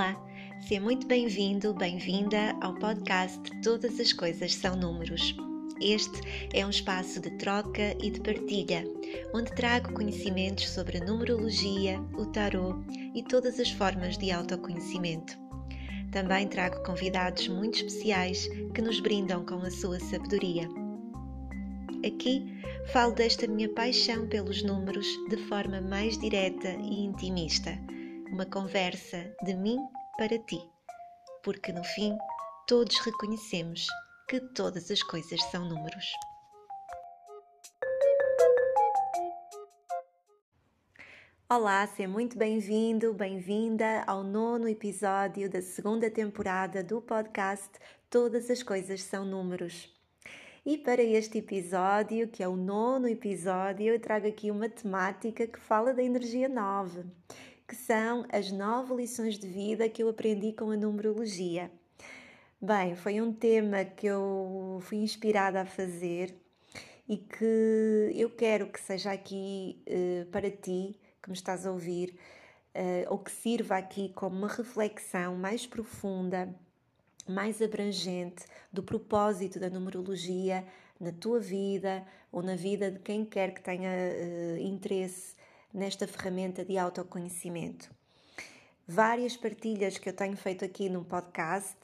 Olá, seja muito bem-vindo, bem-vinda ao podcast Todas as Coisas São Números. Este é um espaço de troca e de partilha, onde trago conhecimentos sobre a numerologia, o tarot e todas as formas de autoconhecimento. Também trago convidados muito especiais que nos brindam com a sua sabedoria. Aqui falo desta minha paixão pelos números de forma mais direta e intimista uma conversa de mim para ti, porque no fim todos reconhecemos que todas as coisas são números. Olá, seja muito bem-vindo, bem-vinda ao nono episódio da segunda temporada do podcast Todas as Coisas São Números. E para este episódio, que é o nono episódio, eu trago aqui uma temática que fala da energia 9 que são as nove lições de vida que eu aprendi com a numerologia. Bem, foi um tema que eu fui inspirada a fazer e que eu quero que seja aqui uh, para ti, que me estás a ouvir, uh, ou que sirva aqui como uma reflexão mais profunda, mais abrangente do propósito da numerologia na tua vida ou na vida de quem quer que tenha uh, interesse nesta ferramenta de autoconhecimento. Várias partilhas que eu tenho feito aqui no podcast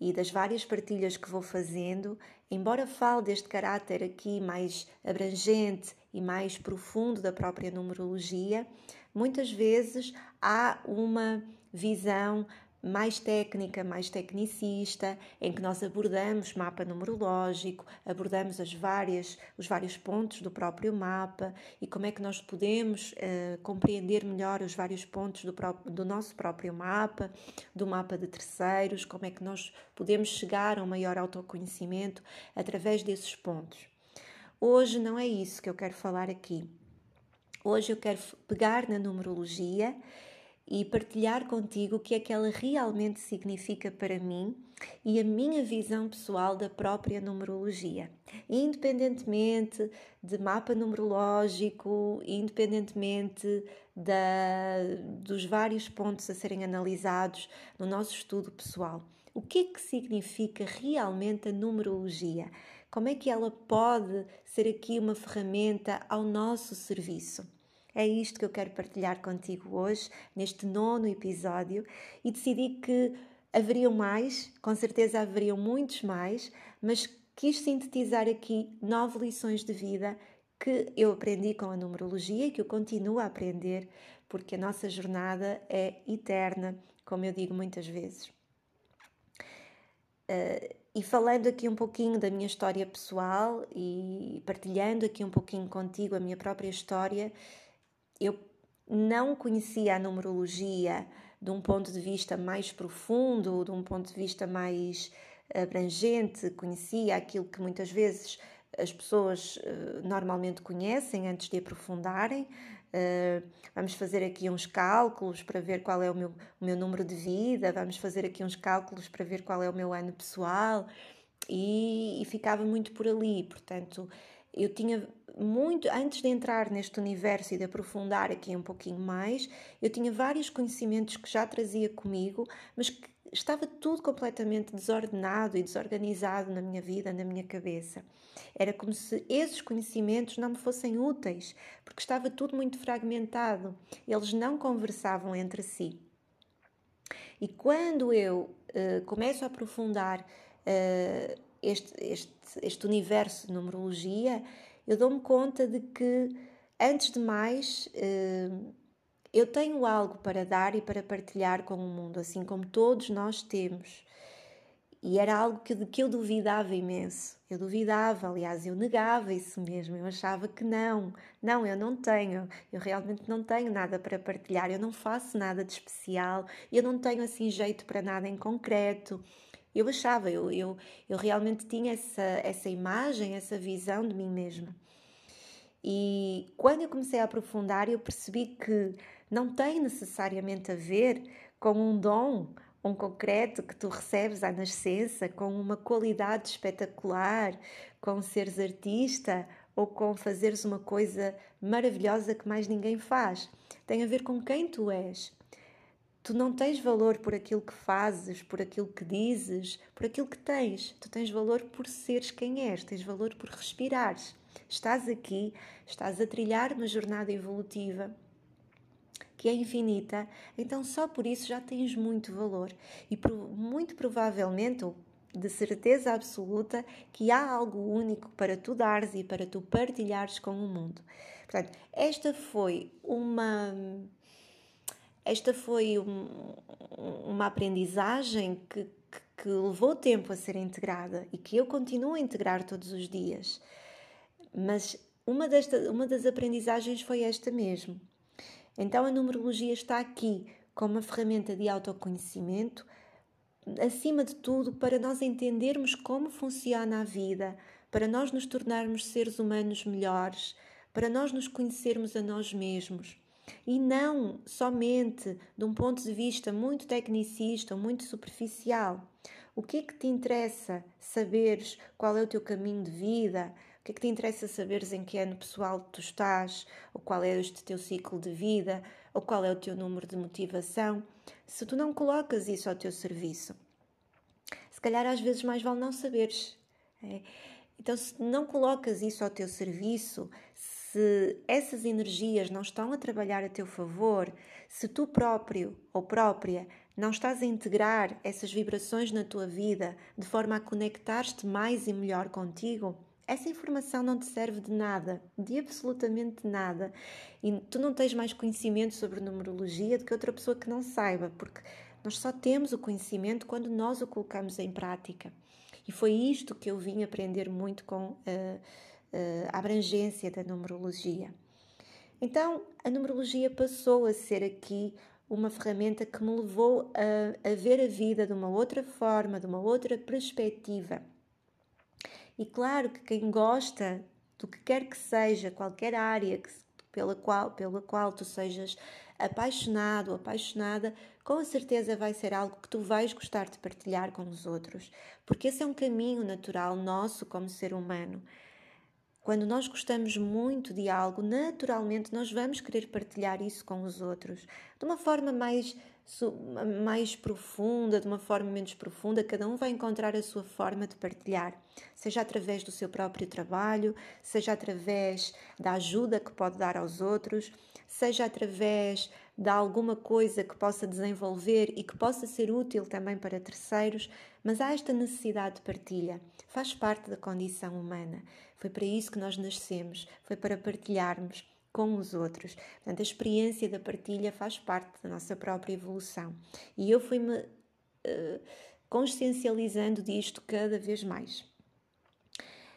e das várias partilhas que vou fazendo, embora fale deste caráter aqui mais abrangente e mais profundo da própria numerologia, muitas vezes há uma visão mais técnica, mais tecnicista, em que nós abordamos mapa numerológico, abordamos as várias, os vários pontos do próprio mapa e como é que nós podemos uh, compreender melhor os vários pontos do, do nosso próprio mapa, do mapa de terceiros, como é que nós podemos chegar a um maior autoconhecimento através desses pontos. Hoje não é isso que eu quero falar aqui. Hoje eu quero pegar na numerologia e partilhar contigo o que é que ela realmente significa para mim e a minha visão pessoal da própria numerologia. Independentemente de mapa numerológico, independentemente da, dos vários pontos a serem analisados no nosso estudo pessoal. O que é que significa realmente a numerologia? Como é que ela pode ser aqui uma ferramenta ao nosso serviço? É isto que eu quero partilhar contigo hoje, neste nono episódio, e decidi que haveriam mais, com certeza haveriam muitos mais, mas quis sintetizar aqui nove lições de vida que eu aprendi com a numerologia e que eu continuo a aprender, porque a nossa jornada é eterna, como eu digo muitas vezes. Uh, e falando aqui um pouquinho da minha história pessoal e partilhando aqui um pouquinho contigo a minha própria história, eu não conhecia a numerologia de um ponto de vista mais profundo, de um ponto de vista mais abrangente, conhecia aquilo que muitas vezes as pessoas uh, normalmente conhecem antes de aprofundarem. Uh, vamos fazer aqui uns cálculos para ver qual é o meu, o meu número de vida, vamos fazer aqui uns cálculos para ver qual é o meu ano pessoal e, e ficava muito por ali. Portanto, eu tinha muito antes de entrar neste universo e de aprofundar aqui um pouquinho mais, eu tinha vários conhecimentos que já trazia comigo, mas que estava tudo completamente desordenado e desorganizado na minha vida, na minha cabeça. Era como se esses conhecimentos não me fossem úteis, porque estava tudo muito fragmentado, eles não conversavam entre si. E quando eu uh, começo a aprofundar uh, este, este, este universo de numerologia, eu dou-me conta de que, antes de mais, eh, eu tenho algo para dar e para partilhar com o mundo, assim como todos nós temos. E era algo que, de que eu duvidava imenso. Eu duvidava, aliás, eu negava isso mesmo. Eu achava que não, não, eu não tenho, eu realmente não tenho nada para partilhar, eu não faço nada de especial, eu não tenho assim jeito para nada em concreto. Eu achava, eu, eu, eu realmente tinha essa, essa imagem, essa visão de mim mesma. E quando eu comecei a aprofundar, eu percebi que não tem necessariamente a ver com um dom, um concreto que tu recebes à nascença, com uma qualidade espetacular, com seres artista ou com fazeres uma coisa maravilhosa que mais ninguém faz. Tem a ver com quem tu és. Tu não tens valor por aquilo que fazes, por aquilo que dizes, por aquilo que tens. Tu tens valor por seres quem és, tens valor por respirares. Estás aqui, estás a trilhar uma jornada evolutiva que é infinita, então só por isso já tens muito valor. E muito provavelmente, ou de certeza absoluta, que há algo único para tu dares e para tu partilhares com o mundo. Portanto, esta foi uma esta foi um, uma aprendizagem que, que, que, levou tempo a ser integrada e que eu continuo a integrar todos os dias. Mas uma, desta, uma das aprendizagens foi esta mesmo. Então a numerologia está aqui como uma ferramenta de autoconhecimento, acima de tudo, para nós entendermos como funciona a vida, para nós nos tornarmos seres humanos melhores, para nós nos conhecermos a nós mesmos e não somente de um ponto de vista muito tecnicista muito superficial. O que é que te interessa saberes qual é o teu caminho de vida? O que é que te interessa saberes em que ano pessoal tu estás? Ou qual é este teu ciclo de vida? Ou qual é o teu número de motivação? Se tu não colocas isso ao teu serviço, se calhar às vezes mais vale não saberes. É? Então, se não colocas isso ao teu serviço, se essas energias não estão a trabalhar a teu favor, se tu próprio ou própria não estás a integrar essas vibrações na tua vida de forma a conectar-te mais e melhor contigo, essa informação não te serve de nada, de absolutamente nada. E tu não tens mais conhecimento sobre numerologia do que outra pessoa que não saiba, porque nós só temos o conhecimento quando nós o colocamos em prática. E foi isto que eu vim aprender muito com. Uh, uh, abrangência da numerologia. Então, a numerologia passou a ser aqui uma ferramenta que me levou a, a ver a vida de uma outra forma, de uma outra perspectiva. E claro que quem gosta do que quer que seja, qualquer área que, pela, qual, pela qual tu sejas apaixonado ou apaixonada, com certeza vai ser algo que tu vais gostar de partilhar com os outros, porque esse é um caminho natural nosso como ser humano. Quando nós gostamos muito de algo, naturalmente nós vamos querer partilhar isso com os outros de uma forma mais, mais profunda, de uma forma menos profunda. Cada um vai encontrar a sua forma de partilhar, seja através do seu próprio trabalho, seja através da ajuda que pode dar aos outros, seja através de alguma coisa que possa desenvolver e que possa ser útil também para terceiros, mas há esta necessidade de partilha, faz parte da condição humana. Foi para isso que nós nascemos, foi para partilharmos com os outros. Portanto, a experiência da partilha faz parte da nossa própria evolução. E eu fui-me uh, consciencializando disto cada vez mais.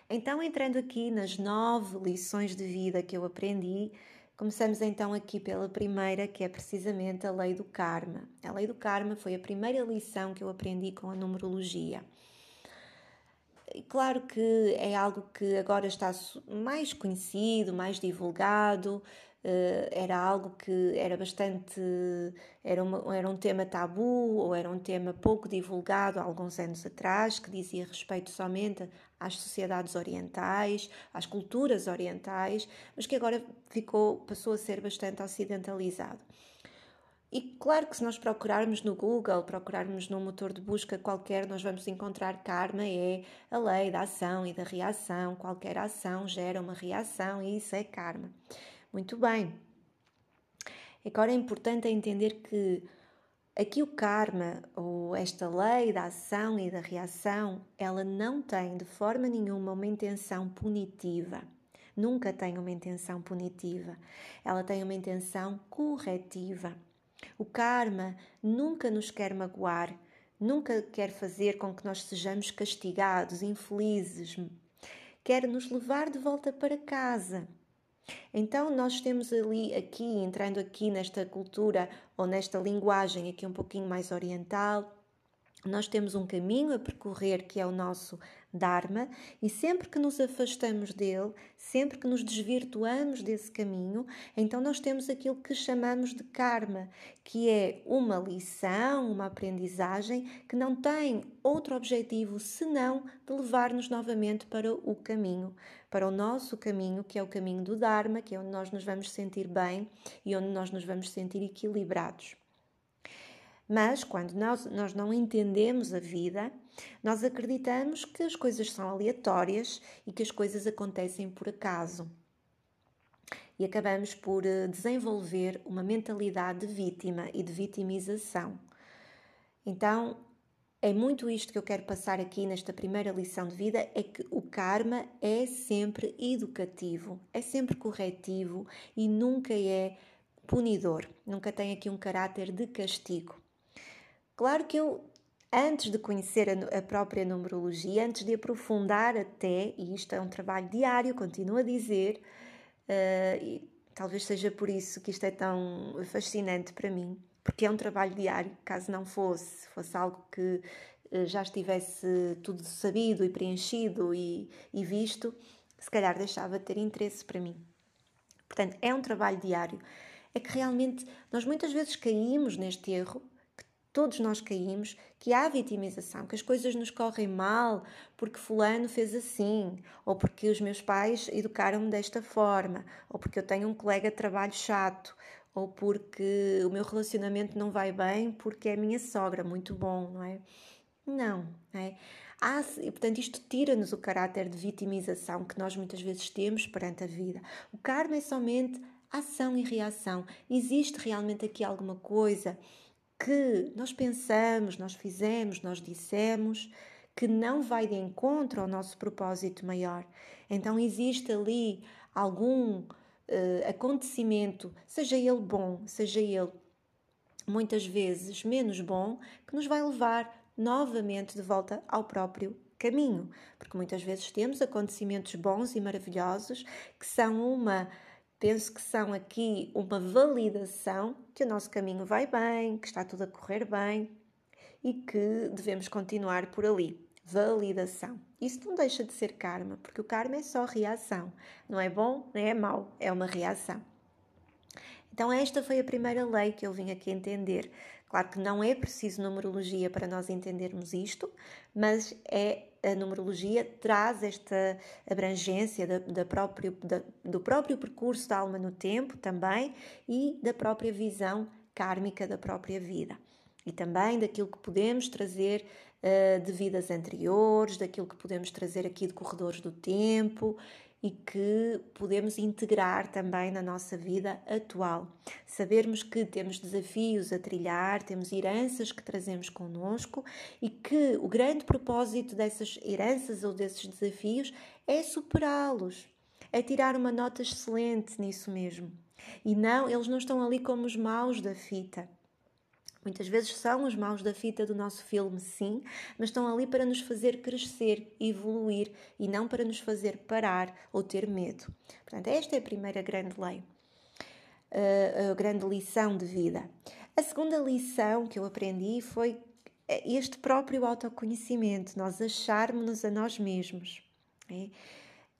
Então, entrando aqui nas nove lições de vida que eu aprendi, começamos então aqui pela primeira, que é precisamente a lei do karma. A lei do karma foi a primeira lição que eu aprendi com a numerologia. Claro que é algo que agora está mais conhecido, mais divulgado, eh, era algo que era bastante. Era, uma, era um tema tabu ou era um tema pouco divulgado há alguns anos atrás, que dizia respeito somente às sociedades orientais, às culturas orientais, mas que agora ficou, passou a ser bastante ocidentalizado. E claro que se nós procurarmos no Google, procurarmos num motor de busca qualquer, nós vamos encontrar karma é a lei da ação e da reação. Qualquer ação gera uma reação e isso é karma. Muito bem. Agora é importante entender que aqui o karma, ou esta lei da ação e da reação, ela não tem de forma nenhuma uma intenção punitiva. Nunca tem uma intenção punitiva. Ela tem uma intenção corretiva. O karma nunca nos quer magoar, nunca quer fazer com que nós sejamos castigados, infelizes. Quer nos levar de volta para casa. Então nós temos ali aqui entrando aqui nesta cultura ou nesta linguagem aqui um pouquinho mais oriental, nós temos um caminho a percorrer que é o nosso Dharma, e sempre que nos afastamos dele, sempre que nos desvirtuamos desse caminho, então nós temos aquilo que chamamos de karma, que é uma lição, uma aprendizagem que não tem outro objetivo senão de levar-nos novamente para o caminho, para o nosso caminho, que é o caminho do Dharma, que é onde nós nos vamos sentir bem e onde nós nos vamos sentir equilibrados. Mas quando nós, nós não entendemos a vida, nós acreditamos que as coisas são aleatórias e que as coisas acontecem por acaso. E acabamos por eh, desenvolver uma mentalidade de vítima e de vitimização. Então, é muito isto que eu quero passar aqui nesta primeira lição de vida: é que o karma é sempre educativo, é sempre corretivo e nunca é punidor, nunca tem aqui um caráter de castigo. Claro que eu, antes de conhecer a, a própria numerologia, antes de aprofundar até, e isto é um trabalho diário, continuo a dizer, uh, e talvez seja por isso que isto é tão fascinante para mim, porque é um trabalho diário, caso não fosse, fosse algo que uh, já estivesse tudo sabido e preenchido e, e visto, se calhar deixava de ter interesse para mim. Portanto, é um trabalho diário. É que realmente nós muitas vezes caímos neste erro todos nós caímos, que há vitimização, que as coisas nos correm mal porque fulano fez assim, ou porque os meus pais educaram-me desta forma, ou porque eu tenho um colega de trabalho chato, ou porque o meu relacionamento não vai bem porque é a minha sogra, muito bom, não é? Não, não é? Há, e, portanto, isto tira-nos o caráter de vitimização que nós muitas vezes temos perante a vida. O karma é somente ação e reação. Existe realmente aqui alguma coisa que nós pensamos, nós fizemos, nós dissemos, que não vai de encontro ao nosso propósito maior. Então existe ali algum uh, acontecimento, seja ele bom, seja ele muitas vezes menos bom, que nos vai levar novamente de volta ao próprio caminho, porque muitas vezes temos acontecimentos bons e maravilhosos que são uma penso que são aqui uma validação que o nosso caminho vai bem, que está tudo a correr bem e que devemos continuar por ali. Validação. Isso não deixa de ser karma, porque o karma é só reação. Não é bom, nem é mau, é uma reação. Então, esta foi a primeira lei que eu vim aqui entender. Claro que não é preciso numerologia para nós entendermos isto, mas é a numerologia traz esta abrangência da, da próprio, da, do próprio percurso da alma no tempo também e da própria visão kármica da própria vida. E também daquilo que podemos trazer uh, de vidas anteriores, daquilo que podemos trazer aqui de corredores do tempo e que podemos integrar também na nossa vida atual. Sabermos que temos desafios a trilhar, temos heranças que trazemos connosco e que o grande propósito dessas heranças ou desses desafios é superá-los, é tirar uma nota excelente nisso mesmo. E não, eles não estão ali como os maus da fita. Muitas vezes são os maus da fita do nosso filme, sim, mas estão ali para nos fazer crescer, evoluir e não para nos fazer parar ou ter medo. Portanto, esta é a primeira grande lei, a grande lição de vida. A segunda lição que eu aprendi foi este próprio autoconhecimento, nós acharmos-nos a nós mesmos. É?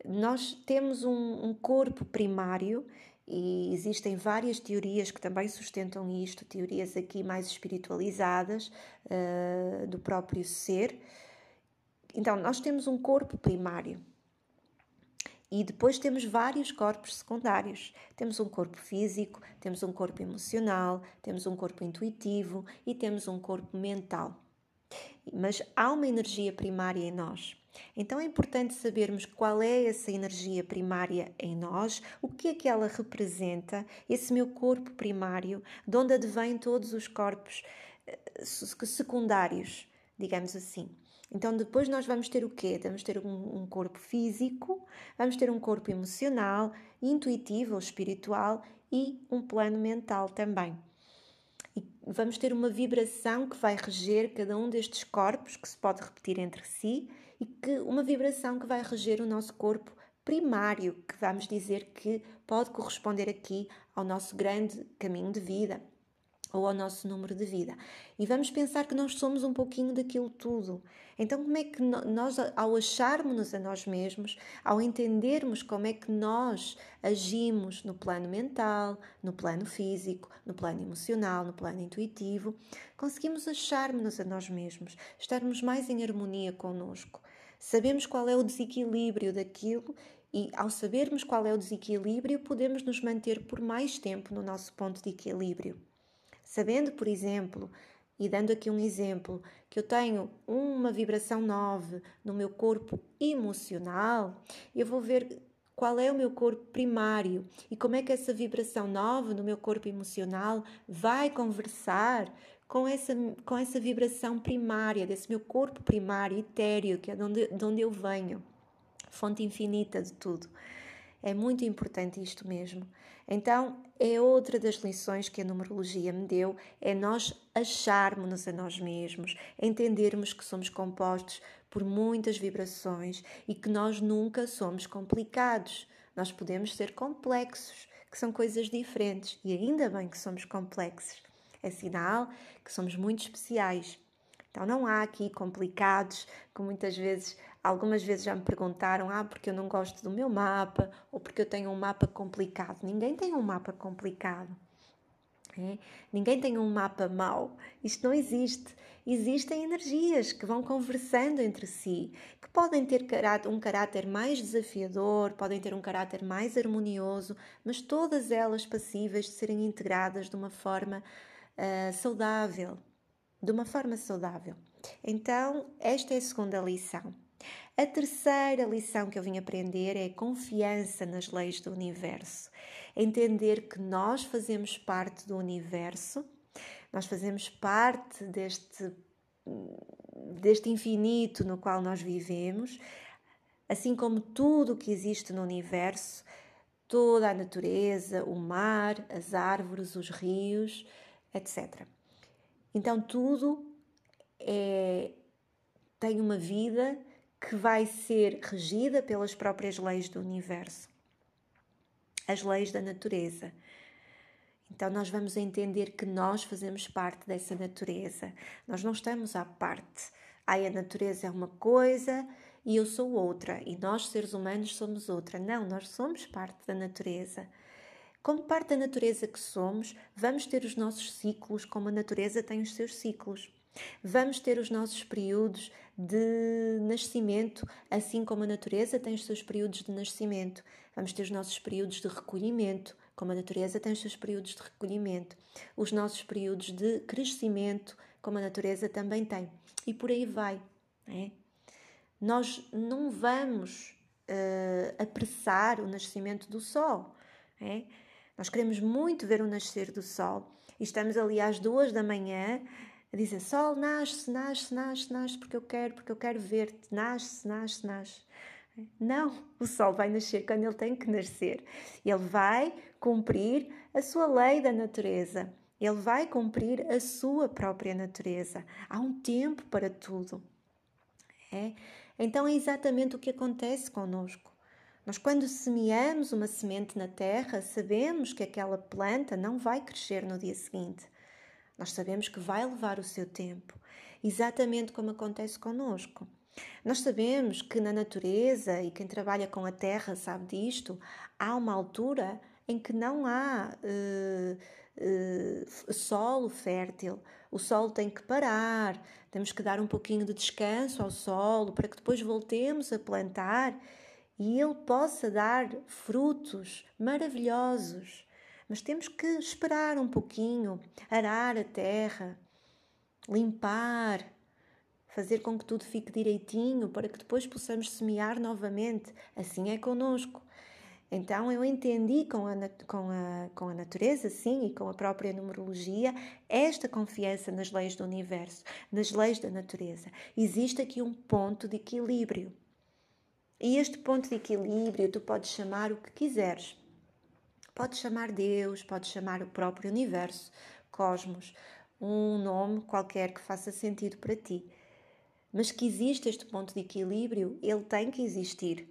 Nós temos um corpo primário e existem várias teorias que também sustentam isto, teorias aqui mais espiritualizadas uh, do próprio ser. Então, nós temos um corpo primário e depois temos vários corpos secundários. Temos um corpo físico, temos um corpo emocional, temos um corpo intuitivo e temos um corpo mental. Mas há uma energia primária em nós. Então é importante sabermos qual é essa energia primária em nós, o que é que ela representa, esse meu corpo primário, de onde advêm todos os corpos eh, secundários, digamos assim. Então depois nós vamos ter o quê? Vamos ter um, um corpo físico, vamos ter um corpo emocional, intuitivo ou espiritual e um plano mental também. E vamos ter uma vibração que vai reger cada um destes corpos, que se pode repetir entre si, e que uma vibração que vai reger o nosso corpo primário, que vamos dizer que pode corresponder aqui ao nosso grande caminho de vida ou ao nosso número de vida. E vamos pensar que nós somos um pouquinho daquilo tudo. Então, como é que nós, ao acharmos-nos a nós mesmos, ao entendermos como é que nós agimos no plano mental, no plano físico, no plano emocional, no plano intuitivo, conseguimos acharmos-nos a nós mesmos, estarmos mais em harmonia connosco. Sabemos qual é o desequilíbrio daquilo e, ao sabermos qual é o desequilíbrio, podemos nos manter por mais tempo no nosso ponto de equilíbrio. Sabendo, por exemplo, e dando aqui um exemplo, que eu tenho uma vibração 9 no meu corpo emocional, eu vou ver qual é o meu corpo primário e como é que essa vibração 9 no meu corpo emocional vai conversar com essa, com essa vibração primária, desse meu corpo primário, etéreo, que é de onde, de onde eu venho, fonte infinita de tudo. É muito importante isto mesmo. Então, é outra das lições que a numerologia me deu, é nós acharmos-nos a nós mesmos, entendermos que somos compostos por muitas vibrações e que nós nunca somos complicados. Nós podemos ser complexos, que são coisas diferentes, e ainda bem que somos complexos. É sinal que somos muito especiais. Então não há aqui complicados, que muitas vezes Algumas vezes já me perguntaram: ah, porque eu não gosto do meu mapa ou porque eu tenho um mapa complicado. Ninguém tem um mapa complicado. É? Ninguém tem um mapa mau. Isto não existe. Existem energias que vão conversando entre si, que podem ter um caráter mais desafiador, podem ter um caráter mais harmonioso, mas todas elas passíveis de serem integradas de uma forma uh, saudável. De uma forma saudável. Então, esta é a segunda lição. A terceira lição que eu vim aprender é confiança nas leis do universo. Entender que nós fazemos parte do universo, nós fazemos parte deste, deste infinito no qual nós vivemos, assim como tudo o que existe no universo, toda a natureza, o mar, as árvores, os rios, etc. Então tudo é, tem uma vida que vai ser regida pelas próprias leis do universo, as leis da natureza. Então, nós vamos entender que nós fazemos parte dessa natureza, nós não estamos à parte. Ai, a natureza é uma coisa e eu sou outra, e nós, seres humanos, somos outra. Não, nós somos parte da natureza. Como parte da natureza que somos, vamos ter os nossos ciclos, como a natureza tem os seus ciclos. Vamos ter os nossos períodos de nascimento, assim como a natureza tem os seus períodos de nascimento. Vamos ter os nossos períodos de recolhimento, como a natureza tem os seus períodos de recolhimento. Os nossos períodos de crescimento, como a natureza também tem. E por aí vai. É? Nós não vamos uh, apressar o nascimento do sol. Nós queremos muito ver o nascer do sol e estamos ali às duas da manhã a dizer: Sol, nasce, nasce, nasce, nasce, porque eu quero, porque eu quero ver-te, nasce, nasce, nasce. Não, o sol vai nascer quando ele tem que nascer. Ele vai cumprir a sua lei da natureza. Ele vai cumprir a sua própria natureza. Há um tempo para tudo. É? Então é exatamente o que acontece conosco. Nós, quando semeamos uma semente na terra, sabemos que aquela planta não vai crescer no dia seguinte. Nós sabemos que vai levar o seu tempo, exatamente como acontece conosco. Nós sabemos que na natureza, e quem trabalha com a terra sabe disto, há uma altura em que não há uh, uh, solo fértil. O solo tem que parar, temos que dar um pouquinho de descanso ao solo para que depois voltemos a plantar e ele possa dar frutos maravilhosos mas temos que esperar um pouquinho, arar a terra, limpar, fazer com que tudo fique direitinho para que depois possamos semear novamente. Assim é conosco. Então eu entendi com a, com, a, com a natureza, sim, e com a própria numerologia, esta confiança nas leis do universo, nas leis da natureza. Existe aqui um ponto de equilíbrio. E este ponto de equilíbrio tu podes chamar o que quiseres. Pode chamar Deus, pode chamar o próprio universo, cosmos, um nome qualquer que faça sentido para ti. Mas que existe este ponto de equilíbrio, ele tem que existir,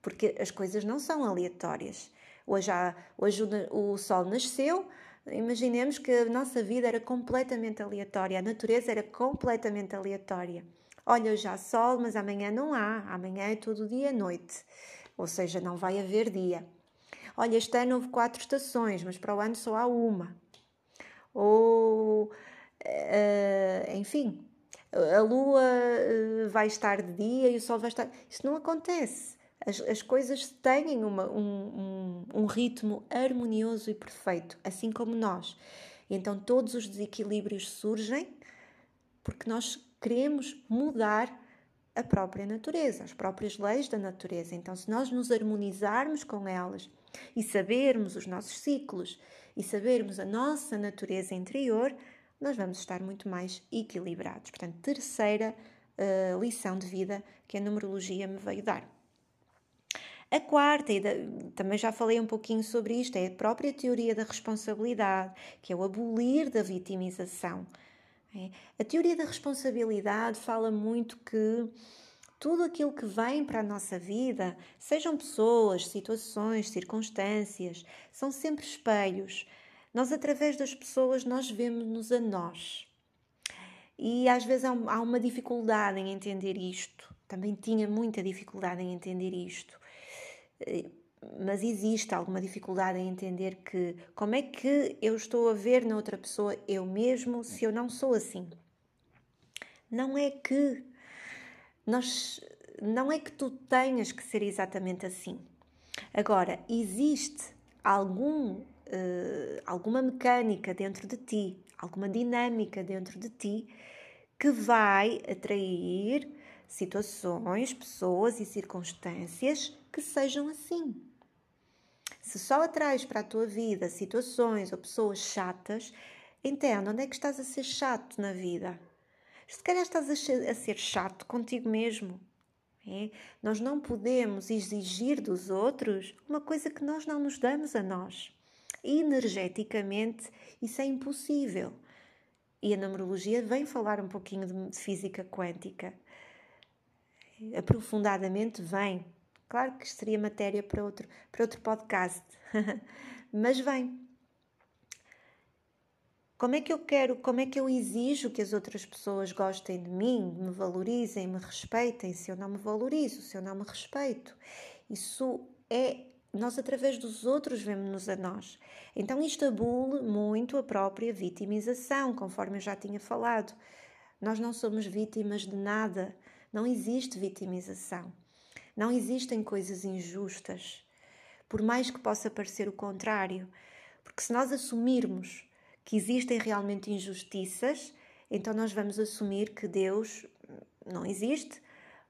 porque as coisas não são aleatórias. Hoje, há, hoje o, o Sol nasceu, imaginemos que a nossa vida era completamente aleatória, a natureza era completamente aleatória. Olha, hoje há sol, mas amanhã não há, amanhã é todo dia noite, ou seja, não vai haver dia. Olha, este ano houve quatro estações, mas para o ano só há uma. Ou, uh, enfim, a lua uh, vai estar de dia e o sol vai estar. Isso não acontece. As, as coisas têm uma, um, um, um ritmo harmonioso e perfeito, assim como nós. E então todos os desequilíbrios surgem porque nós queremos mudar a própria natureza, as próprias leis da natureza. Então, se nós nos harmonizarmos com elas e sabermos os nossos ciclos e sabermos a nossa natureza interior, nós vamos estar muito mais equilibrados. Portanto, terceira uh, lição de vida que a numerologia me veio dar. A quarta, e também já falei um pouquinho sobre isto, é a própria teoria da responsabilidade, que é o abolir da vitimização. É? A teoria da responsabilidade fala muito que tudo aquilo que vem para a nossa vida, sejam pessoas, situações, circunstâncias, são sempre espelhos. Nós, através das pessoas, nós vemos-nos a nós. E às vezes há uma dificuldade em entender isto. Também tinha muita dificuldade em entender isto. Mas existe alguma dificuldade em entender que como é que eu estou a ver na outra pessoa eu mesmo se eu não sou assim. Não é que nós não é que tu tenhas que ser exatamente assim. Agora, existe algum, uh, alguma mecânica dentro de ti, alguma dinâmica dentro de ti que vai atrair situações, pessoas e circunstâncias que sejam assim. Se só atrás para a tua vida situações ou pessoas chatas, entenda onde é que estás a ser chato na vida. Se calhar estás a ser chato contigo mesmo. É? Nós não podemos exigir dos outros uma coisa que nós não nos damos a nós. Energeticamente, isso é impossível. E a numerologia vem falar um pouquinho de física quântica. Aprofundadamente vem. Claro que seria matéria para outro, para outro podcast, mas vem. Como é que eu quero, como é que eu exijo que as outras pessoas gostem de mim, me valorizem, me respeitem, se eu não me valorizo, se eu não me respeito? Isso é nós através dos outros vemos-nos a nós. Então isto abule muito a própria vitimização, conforme eu já tinha falado. Nós não somos vítimas de nada, não existe vitimização. Não existem coisas injustas, por mais que possa parecer o contrário, porque se nós assumirmos que existem realmente injustiças, então nós vamos assumir que Deus não existe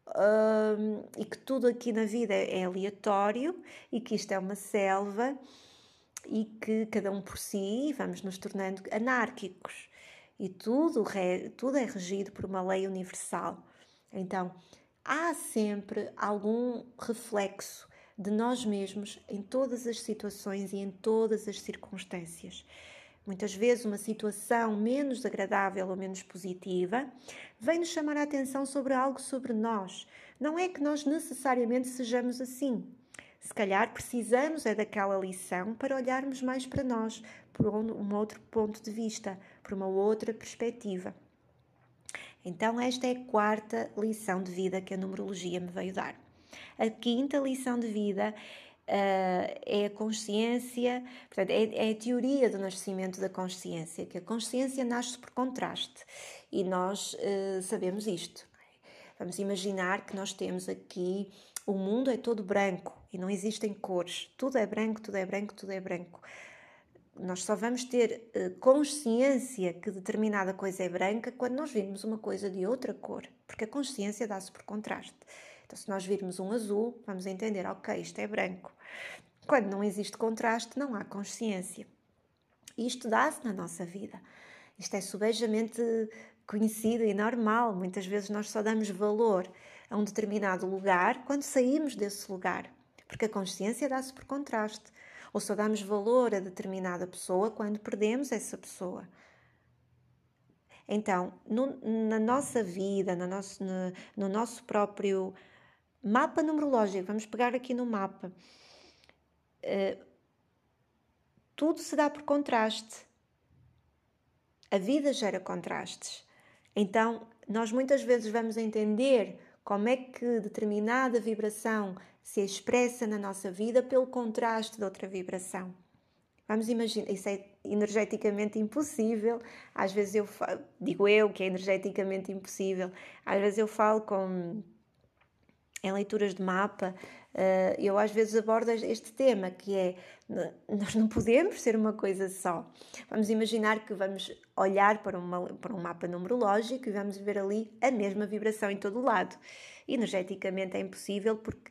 uh, e que tudo aqui na vida é aleatório e que isto é uma selva e que cada um por si vamos nos tornando anárquicos e tudo, tudo é regido por uma lei universal. Então, há sempre algum reflexo de nós mesmos em todas as situações e em todas as circunstâncias. Muitas vezes, uma situação menos agradável ou menos positiva vem nos chamar a atenção sobre algo sobre nós. Não é que nós necessariamente sejamos assim. Se calhar precisamos é daquela lição para olharmos mais para nós, por um outro ponto de vista, por uma outra perspectiva. Então, esta é a quarta lição de vida que a numerologia me veio dar. A quinta lição de vida Uh, é a consciência, portanto, é, é, a teoria do nascimento da consciência, que a consciência nasce por contraste e nós uh, sabemos isto. Vamos imaginar que nós temos aqui o mundo é todo branco e não existem cores, tudo é branco, tudo é branco, tudo é branco. Nós só vamos ter uh, consciência que determinada coisa é branca quando nós virmos uma coisa de outra cor, porque a consciência dá-se por contraste. Então, se nós virmos um azul, vamos entender, ok, isto é branco. Quando não existe contraste, não há consciência. Isto dá-se na nossa vida. Isto é subejamente conhecido e normal. Muitas vezes nós só damos valor a um determinado lugar quando saímos desse lugar, porque a consciência dá-se por contraste. Ou só damos valor a determinada pessoa quando perdemos essa pessoa. Então, no, na nossa vida, no nosso, no, no nosso próprio Mapa numerológico, vamos pegar aqui no mapa. Uh, tudo se dá por contraste. A vida gera contrastes. Então, nós muitas vezes vamos entender como é que determinada vibração se expressa na nossa vida pelo contraste de outra vibração. Vamos imaginar, isso é energeticamente impossível. Às vezes eu falo, digo eu que é energeticamente impossível. Às vezes eu falo com em leituras de mapa, eh, eu às vezes abordo este tema, que é nós não podemos ser uma coisa só. Vamos imaginar que vamos olhar para, uma, para um mapa numerológico e vamos ver ali a mesma vibração em todo o lado. Energeticamente é impossível porque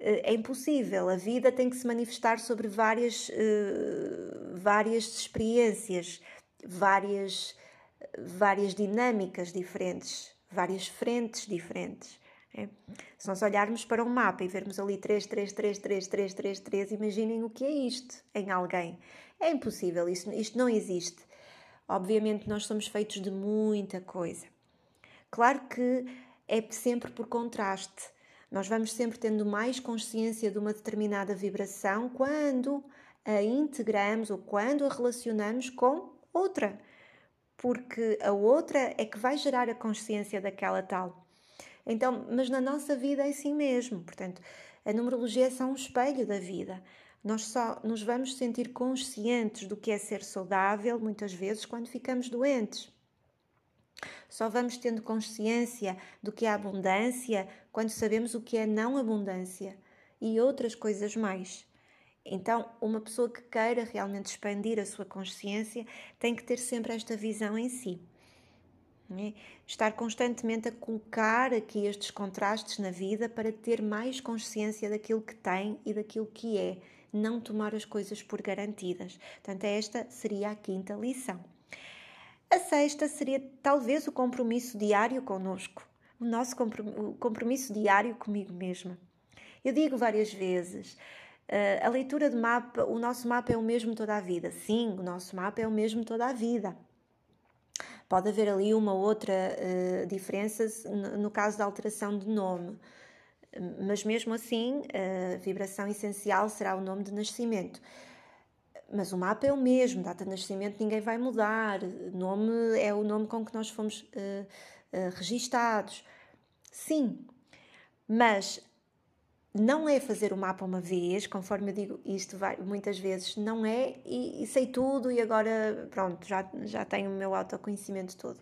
eh, é impossível. A vida tem que se manifestar sobre várias, uh, várias experiências, várias, várias dinâmicas diferentes, várias frentes diferentes. É. Se nós olharmos para um mapa e vermos ali 3, 3, 3, 3, 3, 3, 3, imaginem o que é isto em alguém. É impossível, isto, isto não existe. Obviamente, nós somos feitos de muita coisa. Claro que é sempre por contraste. Nós vamos sempre tendo mais consciência de uma determinada vibração quando a integramos ou quando a relacionamos com outra, porque a outra é que vai gerar a consciência daquela tal. Então, mas na nossa vida é assim mesmo. Portanto, a numerologia é só um espelho da vida. Nós só nos vamos sentir conscientes do que é ser saudável, muitas vezes, quando ficamos doentes. Só vamos tendo consciência do que é abundância quando sabemos o que é não abundância e outras coisas mais. Então, uma pessoa que queira realmente expandir a sua consciência tem que ter sempre esta visão em si. É? Estar constantemente a colocar aqui estes contrastes na vida para ter mais consciência daquilo que tem e daquilo que é, não tomar as coisas por garantidas. Portanto, esta seria a quinta lição. A sexta seria talvez o compromisso diário conosco, o nosso compromisso diário comigo mesma. Eu digo várias vezes, eh, a leitura de mapa, o nosso mapa é o mesmo toda a vida. Sim, o nosso mapa é o mesmo toda a vida. Pode haver ali uma outra uh, diferença no caso da alteração de nome, mas mesmo assim a vibração essencial será o nome de nascimento. Mas o mapa é o mesmo, data de nascimento ninguém vai mudar, nome é o nome com que nós fomos uh, registados. Sim, mas não é fazer o mapa uma vez, conforme eu digo isto muitas vezes, não é e, e, sei tudo e agora pronto, já, já tenho o meu autoconhecimento todo.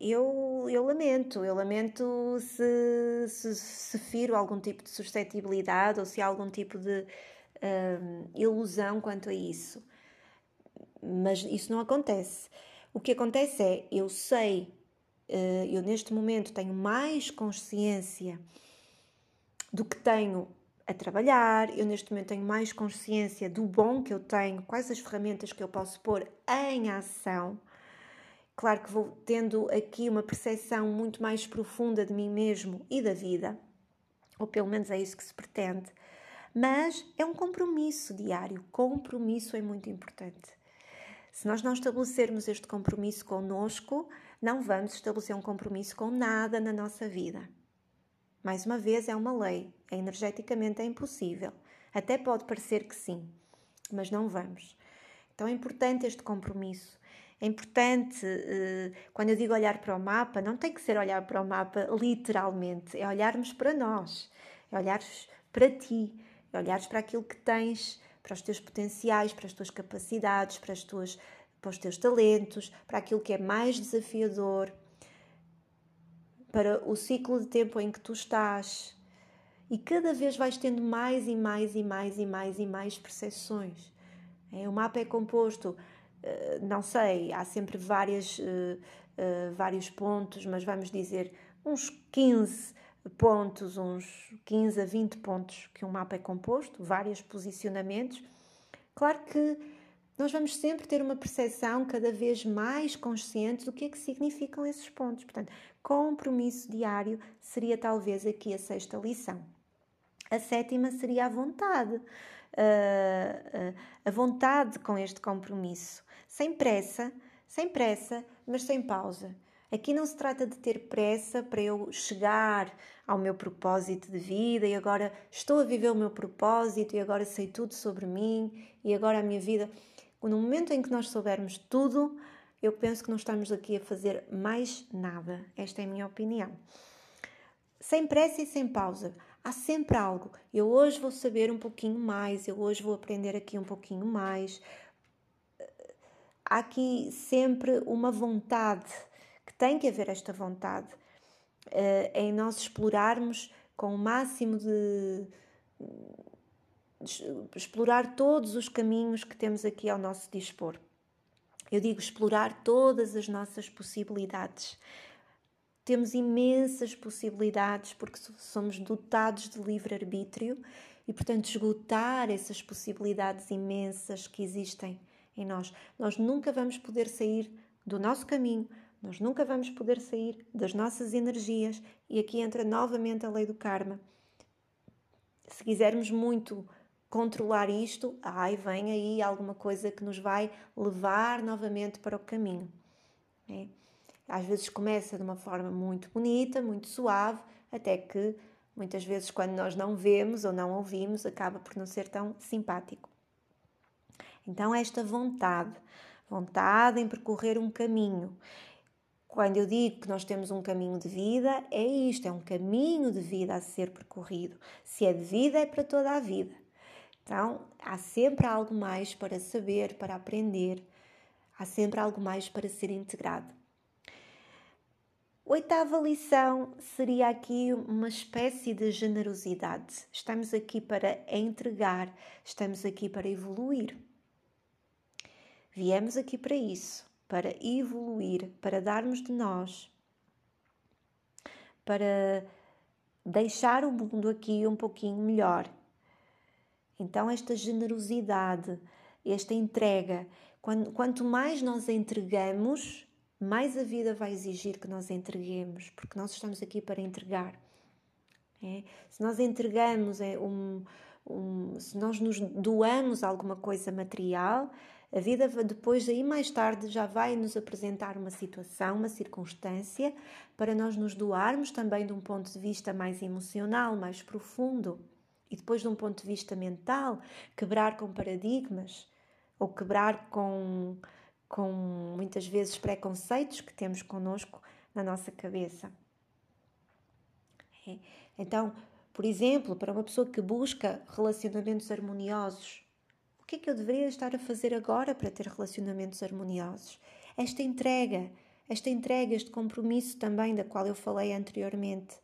Eu, eu lamento, eu lamento se, se, se firo algum tipo de suscetibilidade ou se há algum tipo de uh, ilusão quanto a isso. Mas isso não acontece. O que acontece é, eu sei, uh, eu neste momento tenho mais consciência do que tenho a trabalhar, eu neste momento tenho mais consciência do bom que eu tenho, quais as ferramentas que eu posso pôr em ação. Claro que vou tendo aqui uma percepção muito mais profunda de mim mesmo e da vida, ou pelo menos é isso que se pretende, mas é um compromisso diário. Compromisso é muito importante. Se nós não estabelecermos este compromisso conosco, não vamos estabelecer um compromisso com nada na nossa vida. Mais uma vez, é uma lei, é energeticamente é impossível. Até pode parecer que sim, mas não vamos. Então é importante este compromisso. É importante, eh, quando eu digo olhar para o mapa, não tem que ser olhar para o mapa literalmente, é olharmos para nós, é olhares para ti, é olhares para aquilo que tens, para os teus potenciais, para as tuas capacidades, para, as tuas, para os teus talentos, para aquilo que é mais desafiador para o ciclo de tempo em que tu estás. E cada vez vais tendo mais e mais e mais e mais e mais percepções. É, o mapa é composto, eh, não sei, há sempre várias, eh, eh, vários pontos, mas vamos dizer uns 15 pontos, uns 15 a 20 pontos que um mapa é composto, vários posicionamentos. Claro que nós vamos sempre ter uma percepção cada vez mais consciente do que é que significam esses pontos. Portanto, compromisso diário seria talvez aqui a sexta lição. A sétima seria a vontade. Uh, uh, a vontade com este compromisso. Sem pressa, sem pressa, mas sem pausa. Aqui não se trata de ter pressa para eu chegar ao meu propósito de vida e agora estou a viver o meu propósito e agora sei tudo sobre mim e agora a minha vida. No momento em que nós soubermos tudo, eu penso que não estamos aqui a fazer mais nada. Esta é a minha opinião. Sem pressa e sem pausa. Há sempre algo. Eu hoje vou saber um pouquinho mais, eu hoje vou aprender aqui um pouquinho mais. Há aqui sempre uma vontade, que tem que haver esta vontade, eh, em nós explorarmos com o máximo de, de explorar todos os caminhos que temos aqui ao nosso dispor. Eu digo explorar todas as nossas possibilidades. Temos imensas possibilidades porque somos dotados de livre-arbítrio e, portanto, esgotar essas possibilidades imensas que existem em nós. Nós nunca vamos poder sair do nosso caminho, nós nunca vamos poder sair das nossas energias e aqui entra novamente a lei do karma. Se quisermos muito controlar isto, ai, vem aí alguma coisa que nos vai levar novamente para o caminho. É? Às vezes começa de uma forma muito bonita, muito suave, até que muitas vezes, quando nós não vemos ou não ouvimos, acaba por não ser tão simpático. Então, esta vontade, vontade em percorrer um caminho. Quando eu digo que nós temos um caminho de vida, é isto, é um caminho de vida a ser percorrido. Se é de vida, é para toda a vida. Então, há sempre algo mais para saber, para aprender, há sempre algo mais para ser integrado. Oitava lição seria aqui uma espécie de generosidade. Estamos aqui para entregar, estamos aqui para evoluir. Viemos aqui para isso, para evoluir, para darmos de nós, para deixar o mundo aqui um pouquinho melhor então, esta generosidade, esta entrega, quando, quanto mais nós entregamos, mais a vida vai exigir que nós entreguemos, porque nós estamos aqui para entregar. É? Se nós entregamos é, um, um, se nós nos doamos alguma coisa material, a vida depois aí mais tarde já vai nos apresentar uma situação, uma circunstância para nós nos doarmos também de um ponto de vista mais emocional, mais profundo. E depois, de um ponto de vista mental, quebrar com paradigmas ou quebrar com, com muitas vezes preconceitos que temos connosco na nossa cabeça. É. Então, por exemplo, para uma pessoa que busca relacionamentos harmoniosos, o que é que eu deveria estar a fazer agora para ter relacionamentos harmoniosos? Esta entrega, esta entrega, este compromisso também da qual eu falei anteriormente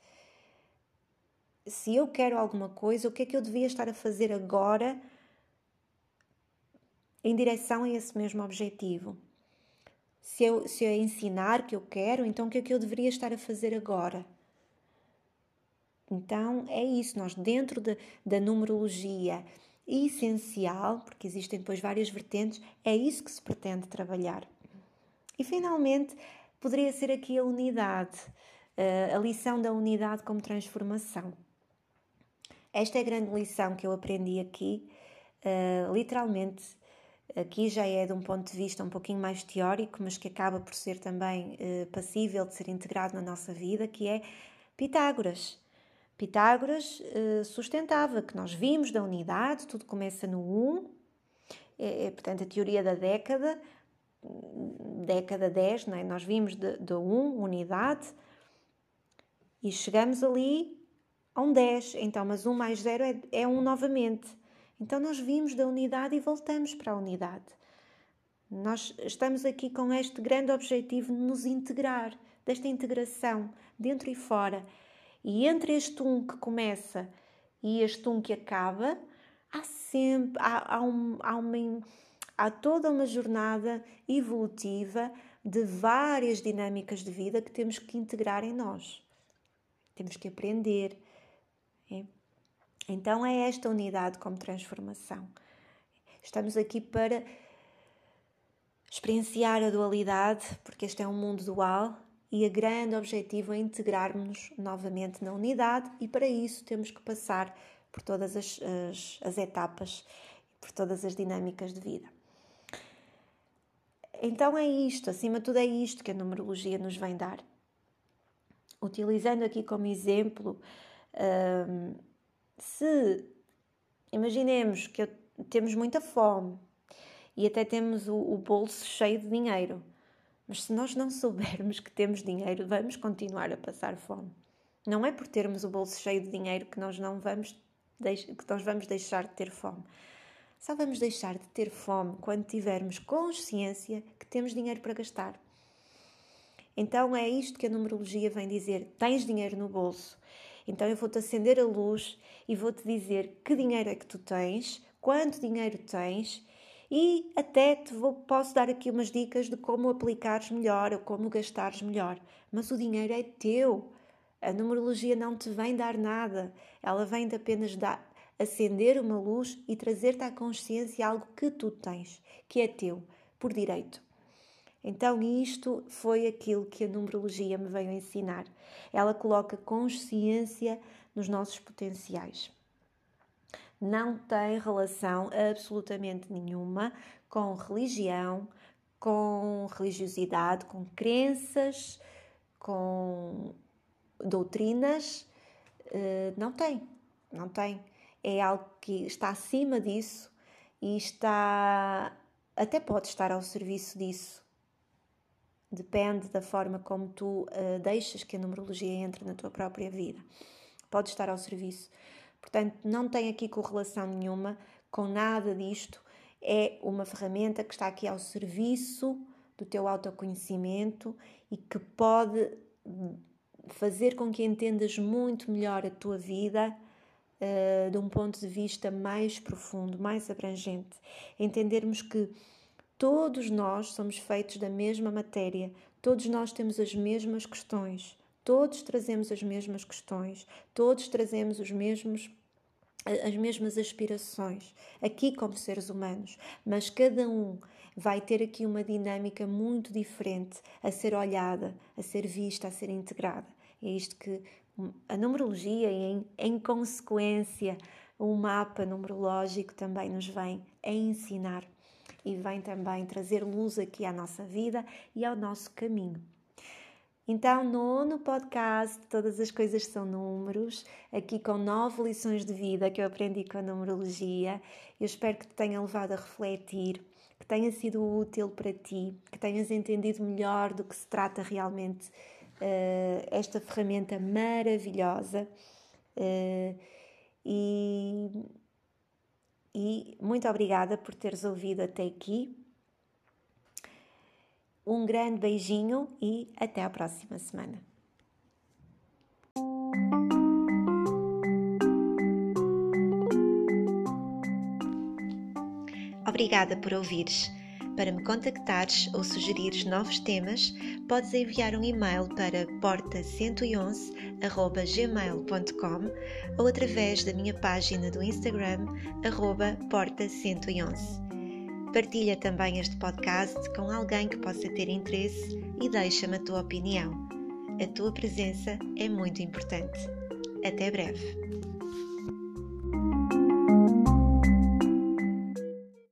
se eu quero alguma coisa, o que é que eu devia estar a fazer agora em direção a esse mesmo objetivo? Se eu, se eu ensinar que eu quero, então o que é que eu deveria estar a fazer agora? Então é isso, nós dentro de, da numerologia essencial, porque existem depois várias vertentes, é isso que se pretende trabalhar. E finalmente poderia ser aqui a unidade, eh, a lição da unidade como transformação. Esta é a grande lição que eu aprendi aqui, uh, literalmente. Aqui já é de um ponto de vista um pouquinho mais teórico, mas que acaba por ser também uh, passível de ser integrado na nossa vida, que é Pitágoras. Pitágoras uh, sustentava que nós vimos da unidade, tudo começa no 1, é, é, portanto a teoria da década, década 10, não é? nós vimos do 1, unidade, e chegamos ali a um 10, então, mas 1 mais 0 é, é 1 novamente. Então, nós vimos da unidade e voltamos para a unidade. Nós estamos aqui com este grande objetivo de nos integrar, desta integração, dentro e fora. E entre este um que começa e este um que acaba, há sempre, há, há, um, há, uma, há toda uma jornada evolutiva de várias dinâmicas de vida que temos que integrar em nós. Temos que aprender? Então é esta unidade como transformação. Estamos aqui para experienciar a dualidade, porque este é um mundo dual e o grande objetivo é integrarmos novamente na unidade, e para isso temos que passar por todas as, as, as etapas, por todas as dinâmicas de vida. Então é isto, acima de tudo é isto que a numerologia nos vem dar. Utilizando aqui como exemplo um, se imaginemos que temos muita fome e até temos o, o bolso cheio de dinheiro, mas se nós não soubermos que temos dinheiro, vamos continuar a passar fome. Não é por termos o bolso cheio de dinheiro que nós não vamos que nós vamos deixar de ter fome. Só vamos deixar de ter fome quando tivermos consciência que temos dinheiro para gastar. Então é isto que a numerologia vem dizer: tens dinheiro no bolso Então eu vou-te acender a luz e vou-te dizer que dinheiro é que tu tens, quanto dinheiro tens e até te vou, posso dar aqui umas dicas de como aplicares melhor ou como gastares melhor. Mas o dinheiro é teu. A numerologia não te vem dar nada, ela vem de apenas dar, acender uma luz e trazer-te à consciência algo que tu tens, que é teu, por direito. Então, isto foi aquilo que a numerologia me veio ensinar. Ela coloca consciência nos nossos potenciais. Não tem relação absolutamente nenhuma com religião, com religiosidade, com crenças, com doutrinas. Eh, não tem, não tem. É algo que está acima disso e está. até pode estar ao serviço disso Depende da forma como tu uh, deixas que a numerologia entre na tua própria vida. Pode estar ao serviço. Portanto, não tem aqui correlação nenhuma com nada disto. É uma ferramenta que está aqui ao serviço do teu autoconhecimento e que pode fazer com que entendas muito melhor a tua vida uh, de um ponto de vista mais profundo, mais abrangente. Entendermos que Todos nós somos feitos da mesma matéria, todos nós temos as mesmas questões, todos trazemos as mesmas questões, todos trazemos os mesmos as mesmas aspirações, aqui como seres humanos, mas cada um vai ter aqui uma dinâmica muito diferente a ser olhada, a ser vista, a ser integrada. É isto que a numerologia e, em, em consequência, o mapa numerológico também nos vem a ensinar e vem também trazer luz aqui à nossa vida e ao nosso caminho. Então, nono podcast, todas as coisas são números, aqui com nove lições de vida que eu aprendi com a numerologia. Eu espero que te tenha levado a refletir, que tenha sido útil para ti, que tenhas entendido melhor do que se trata realmente uh, esta ferramenta maravilhosa. Uh, e e muito obrigada por teres ouvido até aqui. Um grande beijinho e até a próxima semana. Obrigada por ouvires. Para me contactares ou sugerires novos temas, podes enviar um e-mail para porta111@gmail.com ou através da minha página do Instagram porta111. Partilha também este podcast com alguém que possa ter interesse e deixa-me a tua opinião. A tua presença é muito importante. Até breve.